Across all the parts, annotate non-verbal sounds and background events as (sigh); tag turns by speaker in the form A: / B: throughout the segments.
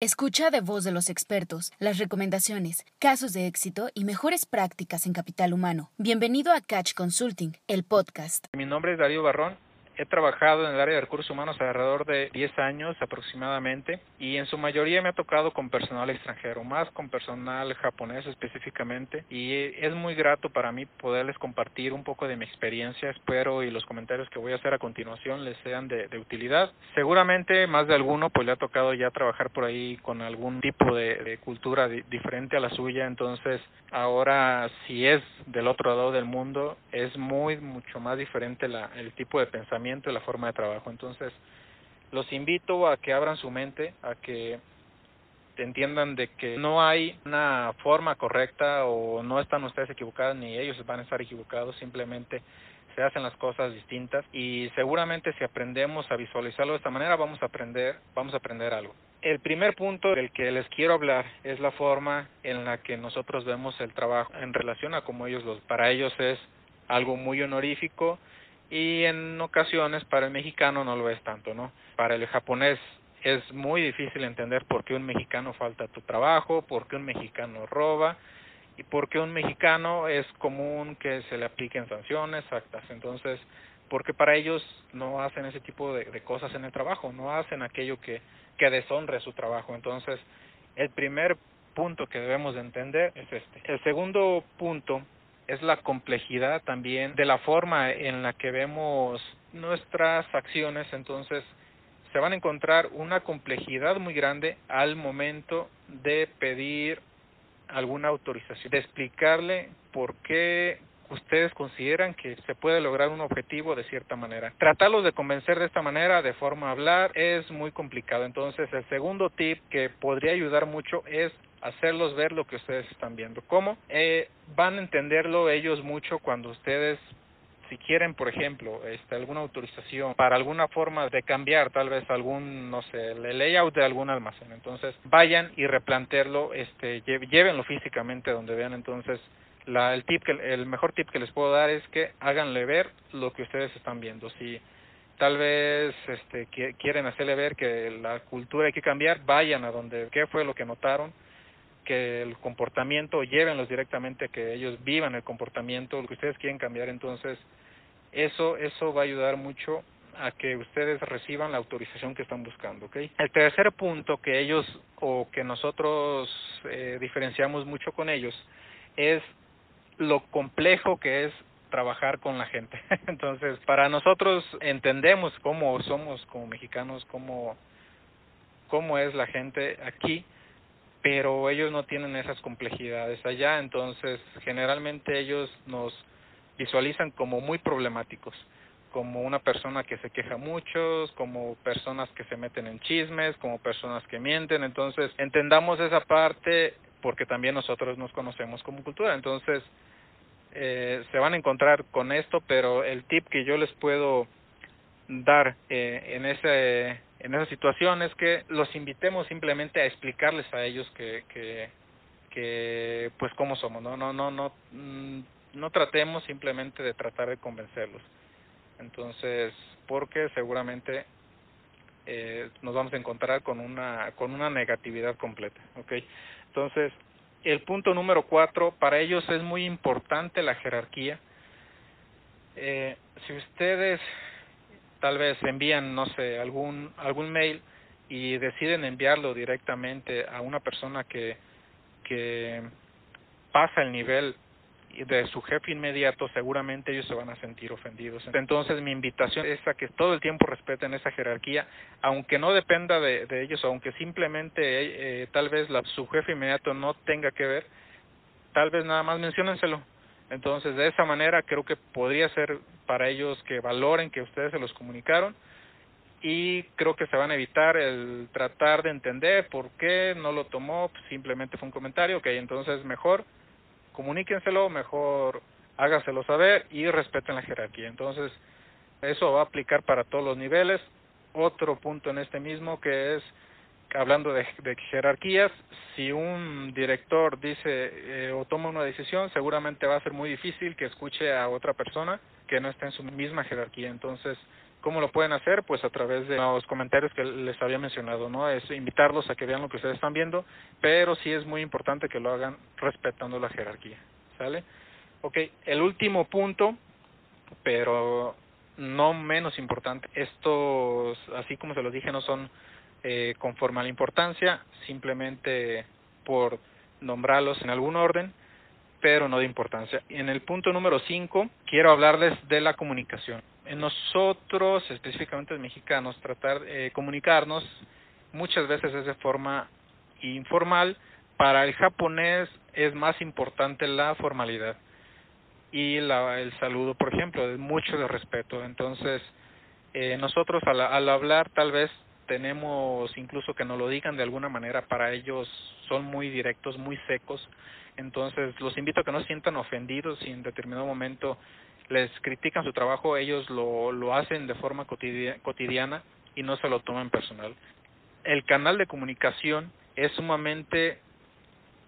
A: Escucha de voz de los expertos las recomendaciones, casos de éxito y mejores prácticas en capital humano. Bienvenido a Catch Consulting, el podcast.
B: Mi nombre es Darío Barrón He trabajado en el área de recursos humanos alrededor de 10 años aproximadamente y en su mayoría me ha tocado con personal extranjero, más con personal japonés específicamente. Y es muy grato para mí poderles compartir un poco de mi experiencia, espero y los comentarios que voy a hacer a continuación les sean de, utilidad. Seguramente más de alguno pues le ha tocado ya trabajar por ahí con algún tipo de, cultura diferente a la suya, entonces ahora si es del otro lado del mundo es muy mucho más diferente la, el tipo de pensamiento y la forma de trabajo. Entonces, los invito a que abran su mente, a que entiendan de que no hay una forma correcta o no están ustedes equivocados ni ellos van a estar equivocados, simplemente se hacen las cosas distintas y seguramente si aprendemos a visualizarlo de esta manera vamos a aprender, vamos a aprender algo. El primer punto del que les quiero hablar es la forma en la que nosotros vemos el trabajo en relación a cómo ellos los para ellos es algo muy honorífico y en ocasiones para el mexicano no lo es tanto, ¿no? Para el japonés es muy difícil entender por qué un mexicano falta tu trabajo, por qué un mexicano roba y por qué un mexicano es común que se le apliquen sanciones, actas. Entonces, porque para ellos no hacen ese tipo de, de cosas en el trabajo, no hacen aquello que, que deshonre su trabajo. Entonces, el primer punto que debemos de entender es este. El segundo punto es la complejidad también de la forma en la que vemos nuestras acciones, entonces se van a encontrar una complejidad muy grande al momento de pedir alguna autorización, de explicarle por qué ustedes consideran que se puede lograr un objetivo de cierta manera. Tratarlos de convencer de esta manera, de forma a hablar, es muy complicado. Entonces, el segundo tip que podría ayudar mucho es hacerlos ver lo que ustedes están viendo. ¿Cómo? Eh, van a entenderlo ellos mucho cuando ustedes si quieren, por ejemplo, este, alguna autorización para alguna forma de cambiar tal vez algún, no sé, el layout de algún almacén, entonces vayan y replantearlo, este, llévenlo físicamente donde vean, entonces la, el tip que, el mejor tip que les puedo dar es que háganle ver lo que ustedes están viendo. Si tal vez este, quieren hacerle ver que la cultura hay que cambiar, vayan a donde, qué fue lo que notaron, que el comportamiento, llévenlos directamente a que ellos vivan el comportamiento, lo que ustedes quieren cambiar, entonces eso, eso va a ayudar mucho a que ustedes reciban la autorización que están buscando, ¿ok? El tercer punto que ellos o que nosotros eh, diferenciamos mucho con ellos es lo complejo que es trabajar con la gente. (laughs) Entonces, para nosotros entendemos cómo somos como mexicanos, cómo, cómo es la gente aquí, pero ellos no tienen esas complejidades allá, entonces generalmente ellos nos visualizan como muy problemáticos, como una persona que se queja mucho, como personas que se meten en chismes, como personas que mienten, entonces entendamos esa parte porque también nosotros nos conocemos como cultura, entonces eh, se van a encontrar con esto, pero el tip que yo les puedo dar eh, en ese en esa situación es que los invitemos simplemente a explicarles a ellos que, que, que pues cómo somos, no, no, no, no, mm, no tratemos simplemente de tratar de convencerlos. Entonces, porque seguramente eh, nos vamos a encontrar con una, con una negatividad completa, ¿ok? Entonces, el punto número cuatro, para ellos es muy importante la jerarquía. Eh, si ustedes tal vez envían, no sé, algún, algún mail y deciden enviarlo directamente a una persona que, que pasa el nivel de su jefe inmediato, seguramente ellos se van a sentir ofendidos. Entonces mi invitación es a que todo el tiempo respeten esa jerarquía, aunque no dependa de, ellos, aunque simplemente eh, tal vez la, su jefe inmediato no tenga que ver, tal vez nada más menciónenselo entonces, de esa manera creo que podría ser para ellos que valoren que ustedes se los comunicaron y creo que se van a evitar el tratar de entender por qué no lo tomó, simplemente fue un comentario, ok, entonces mejor comuníquenselo, mejor hágaselo saber y respeten la jerarquía. Entonces, eso va a aplicar para todos los niveles. Otro punto en este mismo que es hablando de, jerarquías, si un director dice eh, o toma una decisión, seguramente va a ser muy difícil que escuche a otra persona que no esté en su misma jerarquía. Entonces, ¿Cómo lo pueden hacer? Pues a través de los comentarios que les había mencionado, ¿no? Es invitarlos a que vean lo que ustedes están viendo, pero sí es muy importante que lo hagan respetando la jerarquía, ¿sale? Ok, el último punto, pero no menos importante, estos, así como se los dije, no son eh, conforme a la importancia, simplemente por nombrarlos en algún orden, pero no de importancia. En el punto número 5 quiero hablarles de la comunicación. En nosotros, específicamente los mexicanos, tratar de eh, comunicarnos muchas veces es de forma informal. Para el japonés es más importante la formalidad y la, el saludo, por ejemplo, es mucho de respeto. Entonces, eh, nosotros al, al hablar tal vez tenemos incluso que nos lo digan de alguna manera, para ellos son muy directos, muy secos, entonces los invito a que no se sientan ofendidos si en determinado momento les critican su trabajo, ellos lo, lo hacen de forma cotidiana y no se lo toman personal. El canal de comunicación es sumamente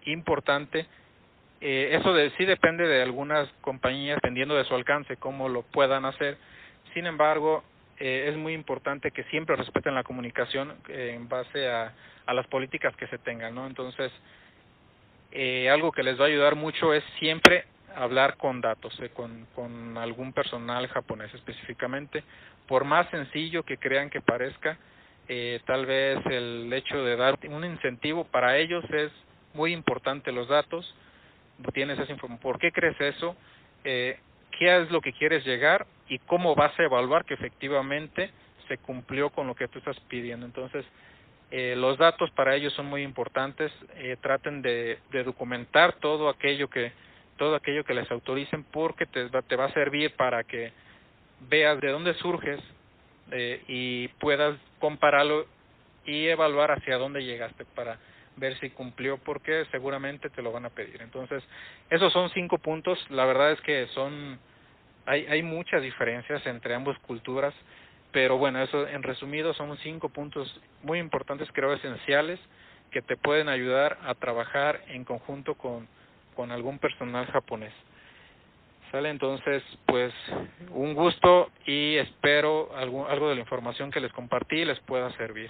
B: importante. Eh, eso de, sí depende de algunas compañías, dependiendo de su alcance, cómo lo puedan hacer. Sin embargo, eh, es muy importante que siempre respeten la comunicación eh, en base a, a, las políticas que se tengan, ¿no? Entonces, eh, algo que les va a ayudar mucho es siempre hablar con datos, con, con algún personal japonés específicamente. Por más sencillo que crean que parezca, tal vez el hecho de dar un incentivo para ellos es muy importante los datos. Tienes esa información. ¿Por qué crees eso? Eh, ¿Qué es lo que quieres llegar? y cómo vas a evaluar que efectivamente se cumplió con lo que tú estás pidiendo. Entonces, eh, los datos para ellos son muy importantes. Eh, traten de, de, documentar todo aquello que todo aquello que les autoricen porque te, te va a servir para que veas de dónde surges eh, y puedas compararlo y evaluar hacia dónde llegaste para ver si cumplió porque seguramente te lo van a pedir. Entonces, esos son cinco puntos. La verdad es que son hay, hay muchas diferencias entre ambas culturas, pero bueno, eso en resumido son cinco puntos muy importantes, creo esenciales, que te pueden ayudar a trabajar en conjunto con, con algún personal japonés. ¿Sale? Entonces, pues un gusto y espero algo, algo de la información que les compartí les pueda servir.